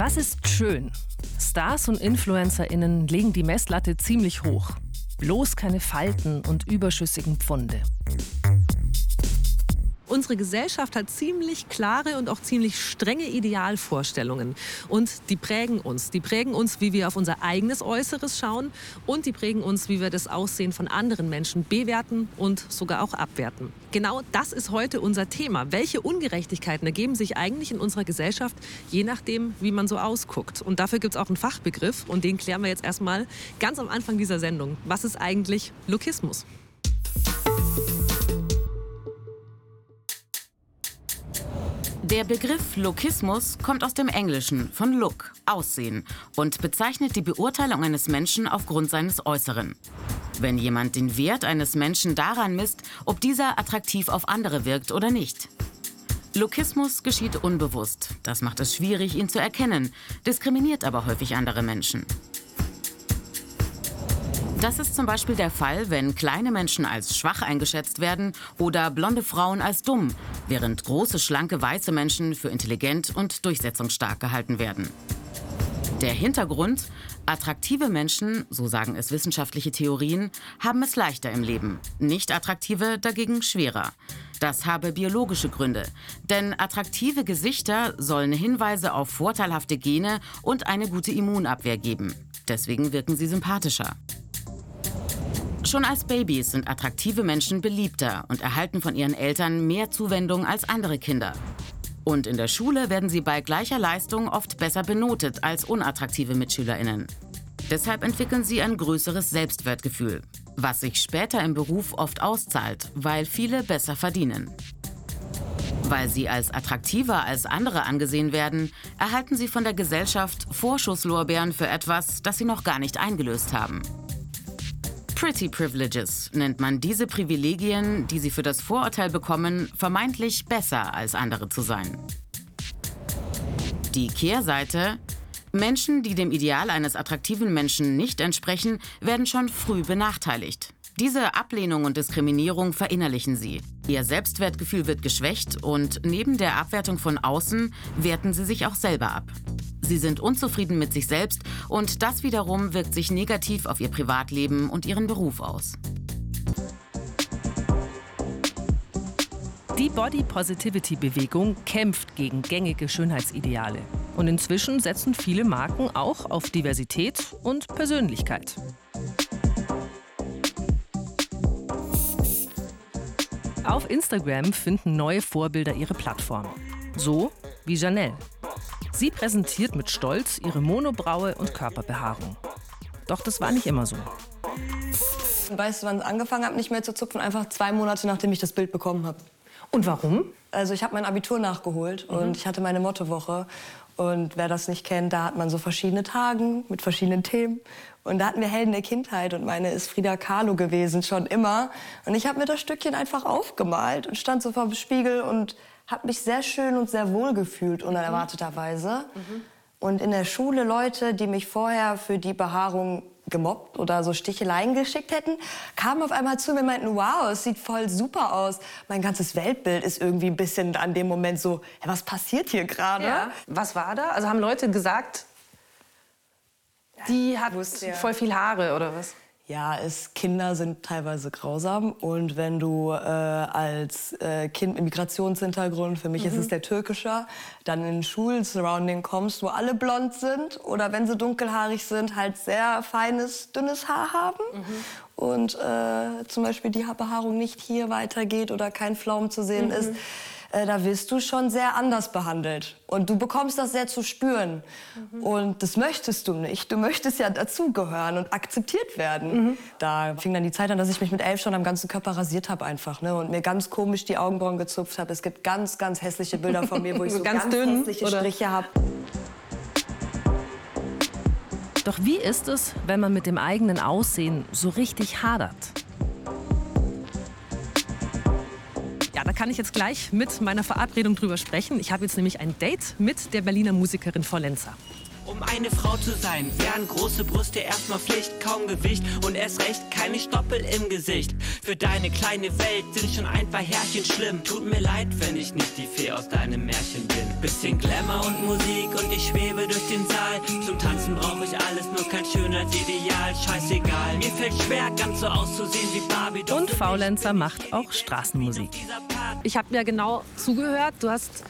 Was ist schön? Stars und InfluencerInnen legen die Messlatte ziemlich hoch. Bloß keine Falten und überschüssigen Pfunde. Unsere Gesellschaft hat ziemlich klare und auch ziemlich strenge Idealvorstellungen. Und die prägen uns. Die prägen uns, wie wir auf unser eigenes Äußeres schauen. Und die prägen uns, wie wir das Aussehen von anderen Menschen bewerten und sogar auch abwerten. Genau das ist heute unser Thema. Welche Ungerechtigkeiten ergeben sich eigentlich in unserer Gesellschaft, je nachdem, wie man so ausguckt? Und dafür gibt es auch einen Fachbegriff. Und den klären wir jetzt erstmal ganz am Anfang dieser Sendung. Was ist eigentlich Lokismus? Der Begriff Lokismus kommt aus dem Englischen von Look, Aussehen und bezeichnet die Beurteilung eines Menschen aufgrund seines Äußeren. Wenn jemand den Wert eines Menschen daran misst, ob dieser attraktiv auf andere wirkt oder nicht. Lokismus geschieht unbewusst. Das macht es schwierig, ihn zu erkennen, diskriminiert aber häufig andere Menschen. Das ist zum Beispiel der Fall, wenn kleine Menschen als schwach eingeschätzt werden oder blonde Frauen als dumm, während große, schlanke, weiße Menschen für intelligent und durchsetzungsstark gehalten werden. Der Hintergrund? Attraktive Menschen, so sagen es wissenschaftliche Theorien, haben es leichter im Leben, nicht attraktive dagegen schwerer. Das habe biologische Gründe, denn attraktive Gesichter sollen Hinweise auf vorteilhafte Gene und eine gute Immunabwehr geben. Deswegen wirken sie sympathischer. Schon als Babys sind attraktive Menschen beliebter und erhalten von ihren Eltern mehr Zuwendung als andere Kinder. Und in der Schule werden sie bei gleicher Leistung oft besser benotet als unattraktive Mitschülerinnen. Deshalb entwickeln sie ein größeres Selbstwertgefühl, was sich später im Beruf oft auszahlt, weil viele besser verdienen. Weil sie als attraktiver als andere angesehen werden, erhalten sie von der Gesellschaft Vorschusslorbeeren für etwas, das sie noch gar nicht eingelöst haben. Pretty Privileges nennt man diese Privilegien, die sie für das Vorurteil bekommen, vermeintlich besser als andere zu sein. Die Kehrseite? Menschen, die dem Ideal eines attraktiven Menschen nicht entsprechen, werden schon früh benachteiligt. Diese Ablehnung und Diskriminierung verinnerlichen sie. Ihr Selbstwertgefühl wird geschwächt und neben der Abwertung von außen werten sie sich auch selber ab. Sie sind unzufrieden mit sich selbst und das wiederum wirkt sich negativ auf ihr Privatleben und ihren Beruf aus. Die Body Positivity Bewegung kämpft gegen gängige Schönheitsideale. Und inzwischen setzen viele Marken auch auf Diversität und Persönlichkeit. Auf Instagram finden neue Vorbilder ihre Plattform. So wie Janelle. Sie präsentiert mit Stolz ihre Monobraue und Körperbehaarung. Doch das war nicht immer so. Weißt du, wann es angefangen hat, nicht mehr zu zupfen? Einfach zwei Monate, nachdem ich das Bild bekommen habe. Und warum? Also ich habe mein Abitur nachgeholt mhm. und ich hatte meine Mottowoche. Und wer das nicht kennt, da hat man so verschiedene Tagen mit verschiedenen Themen. Und da hatten wir Helden der Kindheit und meine ist Frida Kahlo gewesen, schon immer. Und ich habe mir das Stückchen einfach aufgemalt und stand so vor dem Spiegel und habe mich sehr schön und sehr wohl gefühlt, unerwarteterweise. Mhm. Und in der Schule Leute, die mich vorher für die Behaarung gemobbt oder so Sticheleien geschickt hätten, kamen auf einmal zu mir und meinten, wow, es sieht voll super aus. Mein ganzes Weltbild ist irgendwie ein bisschen an dem Moment so, hey, was passiert hier gerade? Ja. Was war da? Also haben Leute gesagt, die hat voll viel Haare oder was? Ja, es, Kinder sind teilweise grausam. Und wenn du äh, als äh, Kind mit Migrationshintergrund, für mich mhm. ist es mhm. der türkischer, dann in Schulsurrounding kommst, wo alle blond sind oder wenn sie dunkelhaarig sind, halt sehr feines, dünnes Haar haben. Mhm. Und äh, zum Beispiel die Behaarung nicht hier weitergeht oder kein Flaum zu sehen mhm. ist äh, da wirst du schon sehr anders behandelt. Und du bekommst das sehr zu spüren. Mhm. Und das möchtest du nicht. Du möchtest ja dazugehören und akzeptiert werden. Mhm. Da fing dann die Zeit an, dass ich mich mit elf schon am ganzen Körper rasiert habe einfach. Ne? Und mir ganz komisch die Augenbrauen gezupft habe. Es gibt ganz, ganz hässliche Bilder von mir, wo ich so ganz, ganz dünn, hässliche oder? Striche habe. Doch wie ist es, wenn man mit dem eigenen Aussehen so richtig hadert? Da kann ich jetzt gleich mit meiner Verabredung drüber sprechen. Ich habe jetzt nämlich ein Date mit der Berliner Musikerin Vollenza. Um eine Frau zu sein, wären große Brüste erstmal Pflicht, kaum Gewicht und erst recht keine Stoppel im Gesicht. Für deine kleine Welt sind schon ein paar Härchen schlimm. Tut mir leid, wenn ich nicht die Fee aus deinem Märchen bin. Bisschen Glamour und Musik und ich schwebe durch den Saal. Zum Tanzen brauche ich alles, nur kein Schönheitsideal. Scheißegal, mir fällt schwer, ganz so auszusehen wie Barbie. Und Faulenzer macht auch Straßenmusik. Ich habe mir genau zugehört. Du hast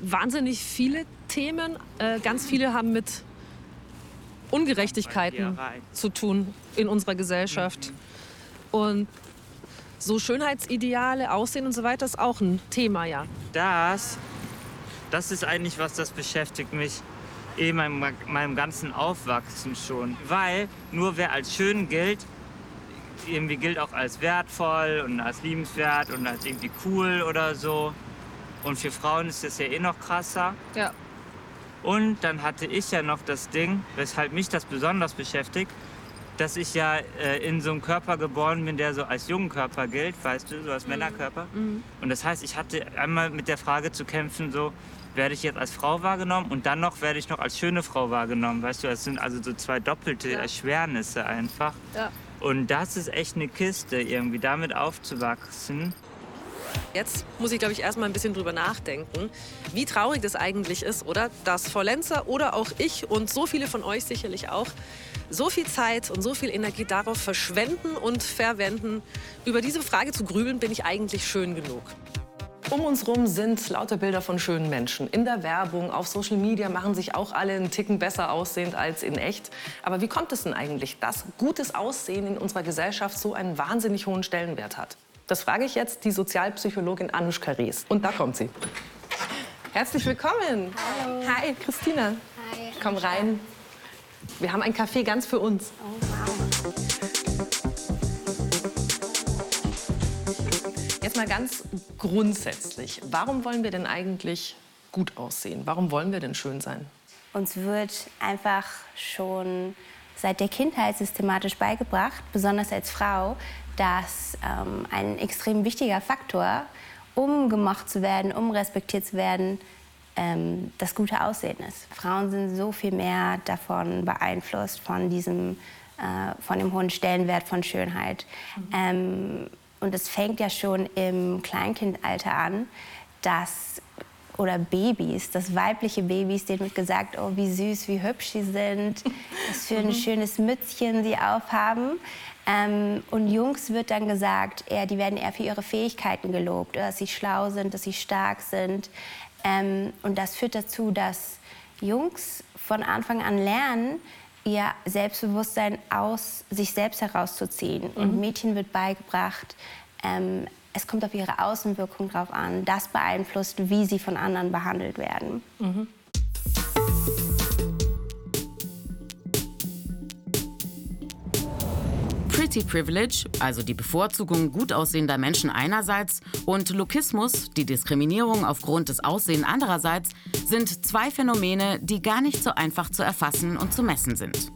wahnsinnig viele Themen. Äh, ganz viele haben mit Ungerechtigkeiten zu tun in unserer Gesellschaft. Und so Schönheitsideale, Aussehen und so weiter ist auch ein Thema, ja. Das, das ist eigentlich was, das beschäftigt mich eh meinem, meinem ganzen Aufwachsen schon. Weil nur wer als schön gilt, irgendwie gilt auch als wertvoll und als liebenswert und als irgendwie cool oder so. Und für Frauen ist das ja eh noch krasser. Ja. Und dann hatte ich ja noch das Ding, weshalb mich das besonders beschäftigt, dass ich ja äh, in so einem Körper geboren bin, der so als jungen Körper gilt, weißt du, so als mhm. Männerkörper. Mhm. Und das heißt, ich hatte einmal mit der Frage zu kämpfen, so werde ich jetzt als Frau wahrgenommen und dann noch werde ich noch als schöne Frau wahrgenommen, weißt du, das sind also so zwei doppelte ja. Erschwernisse einfach. Ja. Und das ist echt eine Kiste, irgendwie damit aufzuwachsen. Jetzt muss ich, glaube ich, erstmal ein bisschen drüber nachdenken, wie traurig das eigentlich ist, oder? Dass Frau Lenzer oder auch ich und so viele von euch sicherlich auch so viel Zeit und so viel Energie darauf verschwenden und verwenden. Über diese Frage zu grübeln, bin ich eigentlich schön genug. Um uns rum sind lauter Bilder von schönen Menschen. In der Werbung, auf Social Media machen sich auch alle einen Ticken besser aussehend als in echt. Aber wie kommt es denn eigentlich, dass gutes Aussehen in unserer Gesellschaft so einen wahnsinnig hohen Stellenwert hat? Das frage ich jetzt die Sozialpsychologin Anushka Ries. Und da kommt sie. Herzlich willkommen. Hallo. Hi, Christina. Hi. Komm rein. Wir haben ein Café ganz für uns. Oh, wow. Jetzt mal ganz grundsätzlich. Warum wollen wir denn eigentlich gut aussehen? Warum wollen wir denn schön sein? Uns wird einfach schon seit der Kindheit systematisch beigebracht, besonders als Frau, dass ähm, ein extrem wichtiger Faktor, um gemocht zu werden, um respektiert zu werden, ähm, das gute Aussehen ist. Frauen sind so viel mehr davon beeinflusst, von diesem, äh, von dem hohen Stellenwert von Schönheit. Mhm. Ähm, und es fängt ja schon im Kleinkindalter an, dass oder Babys, dass weibliche Babys, denen wird gesagt, oh, wie süß, wie hübsch sie sind, was für ein mhm. schönes Mützchen sie aufhaben. Ähm, und Jungs wird dann gesagt, eher, die werden eher für ihre Fähigkeiten gelobt, dass sie schlau sind, dass sie stark sind. Ähm, und das führt dazu, dass Jungs von Anfang an lernen, ihr Selbstbewusstsein aus sich selbst herauszuziehen. Mhm. Und Mädchen wird beigebracht, ähm, es kommt auf ihre Außenwirkung drauf an. Das beeinflusst, wie sie von anderen behandelt werden. Mhm. Pretty Privilege, also die Bevorzugung gut aussehender Menschen einerseits, und Lokismus, die Diskriminierung aufgrund des Aussehens andererseits, sind zwei Phänomene, die gar nicht so einfach zu erfassen und zu messen sind.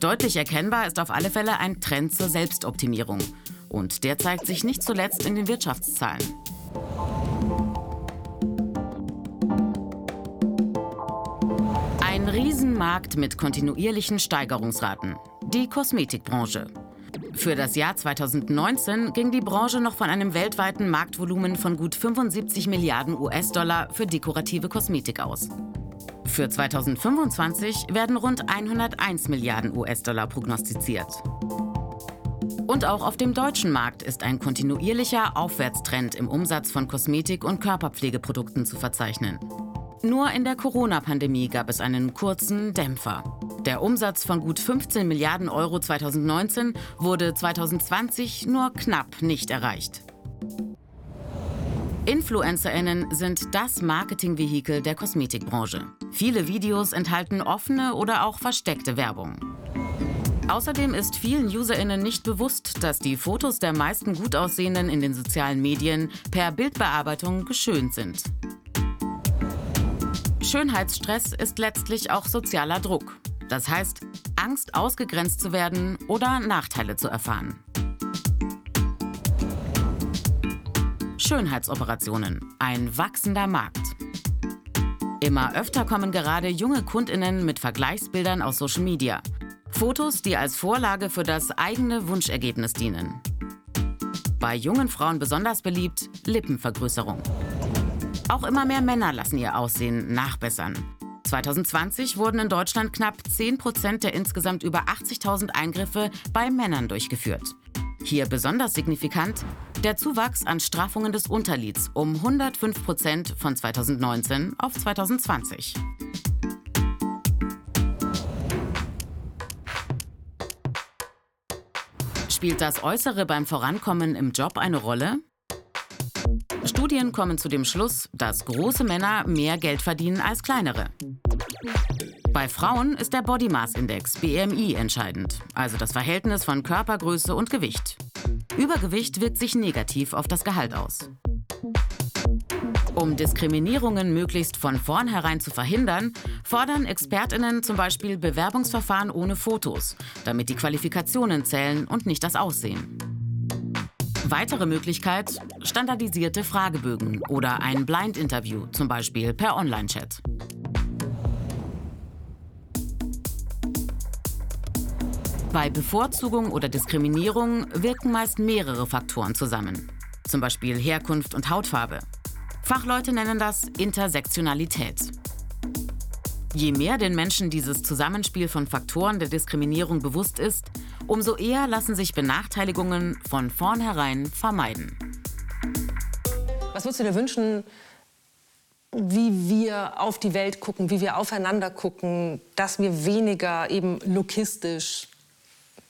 Deutlich erkennbar ist auf alle Fälle ein Trend zur Selbstoptimierung. Und der zeigt sich nicht zuletzt in den Wirtschaftszahlen. Ein Riesenmarkt mit kontinuierlichen Steigerungsraten. Die Kosmetikbranche. Für das Jahr 2019 ging die Branche noch von einem weltweiten Marktvolumen von gut 75 Milliarden US-Dollar für dekorative Kosmetik aus. Für 2025 werden rund 101 Milliarden US-Dollar prognostiziert. Und auch auf dem deutschen Markt ist ein kontinuierlicher Aufwärtstrend im Umsatz von Kosmetik- und Körperpflegeprodukten zu verzeichnen. Nur in der Corona-Pandemie gab es einen kurzen Dämpfer. Der Umsatz von gut 15 Milliarden Euro 2019 wurde 2020 nur knapp nicht erreicht. Influencerinnen sind das Marketingvehikel der Kosmetikbranche. Viele Videos enthalten offene oder auch versteckte Werbung. Außerdem ist vielen Userinnen nicht bewusst, dass die Fotos der meisten gut aussehenden in den sozialen Medien per Bildbearbeitung geschönt sind. Schönheitsstress ist letztlich auch sozialer Druck. Das heißt, Angst, ausgegrenzt zu werden oder Nachteile zu erfahren. Schönheitsoperationen, ein wachsender Markt. Immer öfter kommen gerade junge Kundinnen mit Vergleichsbildern aus Social Media. Fotos, die als Vorlage für das eigene Wunschergebnis dienen. Bei jungen Frauen besonders beliebt Lippenvergrößerung. Auch immer mehr Männer lassen ihr Aussehen nachbessern. 2020 wurden in Deutschland knapp 10 Prozent der insgesamt über 80.000 Eingriffe bei Männern durchgeführt. Hier besonders signifikant der Zuwachs an Straffungen des Unterlids um 105 Prozent von 2019 auf 2020. Spielt das Äußere beim Vorankommen im Job eine Rolle? Studien kommen zu dem Schluss, dass große Männer mehr Geld verdienen als kleinere. Bei Frauen ist der Body Mass Index BMI entscheidend, also das Verhältnis von Körpergröße und Gewicht. Übergewicht wirkt sich negativ auf das Gehalt aus. Um Diskriminierungen möglichst von vornherein zu verhindern, fordern Expertinnen zum Beispiel Bewerbungsverfahren ohne Fotos, damit die Qualifikationen zählen und nicht das Aussehen. Weitere Möglichkeit, standardisierte Fragebögen oder ein Blind-Interview, zum Beispiel per Online-Chat. Bei Bevorzugung oder Diskriminierung wirken meist mehrere Faktoren zusammen, zum Beispiel Herkunft und Hautfarbe. Fachleute nennen das Intersektionalität. Je mehr den Menschen dieses Zusammenspiel von Faktoren der Diskriminierung bewusst ist, umso eher lassen sich Benachteiligungen von vornherein vermeiden. Was würdest du dir wünschen, wie wir auf die Welt gucken, wie wir aufeinander gucken, dass wir weniger eben lokistisch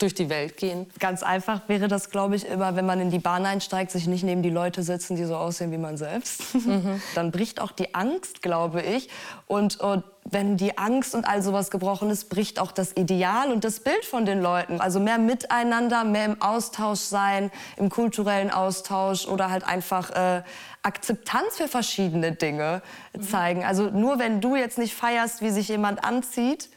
durch die Welt gehen? Ganz einfach wäre das, glaube ich, immer, wenn man in die Bahn einsteigt, sich nicht neben die Leute setzen, die so aussehen wie man selbst. Mhm. Dann bricht auch die Angst, glaube ich. Und, und wenn die Angst und all sowas gebrochen ist, bricht auch das Ideal und das Bild von den Leuten. Also mehr Miteinander, mehr im Austausch sein, im kulturellen Austausch oder halt einfach äh, Akzeptanz für verschiedene Dinge mhm. zeigen. Also nur wenn du jetzt nicht feierst, wie sich jemand anzieht,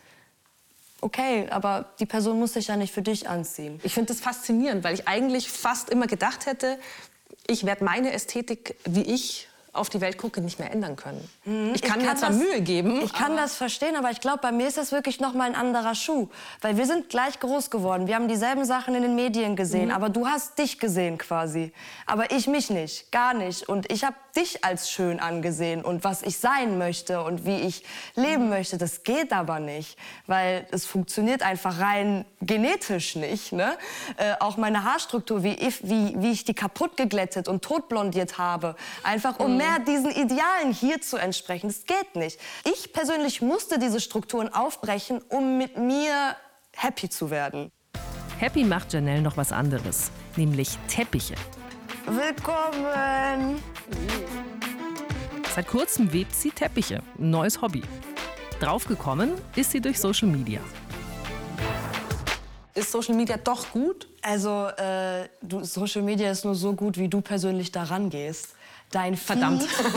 okay, aber die Person muss sich ja nicht für dich anziehen. Ich finde das faszinierend, weil ich eigentlich fast immer gedacht hätte, ich werde meine Ästhetik, wie ich auf die Welt gucke, nicht mehr ändern können. Mhm. Ich kann ich mir zwar das, Mühe geben. Ich kann das verstehen, aber ich glaube, bei mir ist das wirklich noch mal ein anderer Schuh. Weil wir sind gleich groß geworden. Wir haben dieselben Sachen in den Medien gesehen. Mhm. Aber du hast dich gesehen quasi. Aber ich mich nicht. Gar nicht. Und ich habe dich als schön angesehen. Und was ich sein möchte und wie ich leben mhm. möchte, das geht aber nicht. Weil es funktioniert einfach rein genetisch nicht. Ne? Äh, auch meine Haarstruktur, wie ich, wie, wie ich die kaputt geglättet und totblondiert habe. Einfach um mehr diesen Idealen hier zu entsprechen. Das geht nicht. Ich persönlich musste diese Strukturen aufbrechen, um mit mir happy zu werden. Happy macht Janelle noch was anderes, nämlich Teppiche. Willkommen! Seit kurzem webt sie Teppiche, ein neues Hobby. Draufgekommen ist sie durch Social Media. Ist Social Media doch gut? Also, äh, du, Social Media ist nur so gut, wie du persönlich daran gehst. Dein Feed,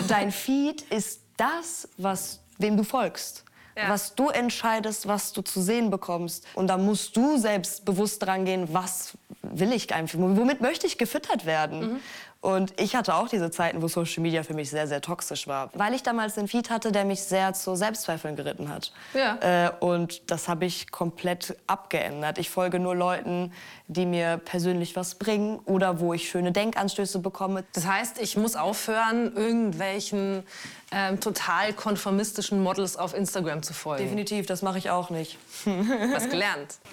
dein Feed ist das, was, wem du folgst. Ja. Was du entscheidest, was du zu sehen bekommst. Und da musst du selbst bewusst dran gehen, was will ich einfach, womit möchte ich gefüttert werden. Mhm. Und ich hatte auch diese Zeiten, wo Social Media für mich sehr, sehr toxisch war. Weil ich damals einen Feed hatte, der mich sehr zu Selbstzweifeln geritten hat. Ja. Äh, und das habe ich komplett abgeändert. Ich folge nur Leuten, die mir persönlich was bringen oder wo ich schöne Denkanstöße bekomme. Das heißt, ich muss aufhören, irgendwelchen ähm, total konformistischen Models auf Instagram zu folgen. Definitiv, das mache ich auch nicht. was gelernt?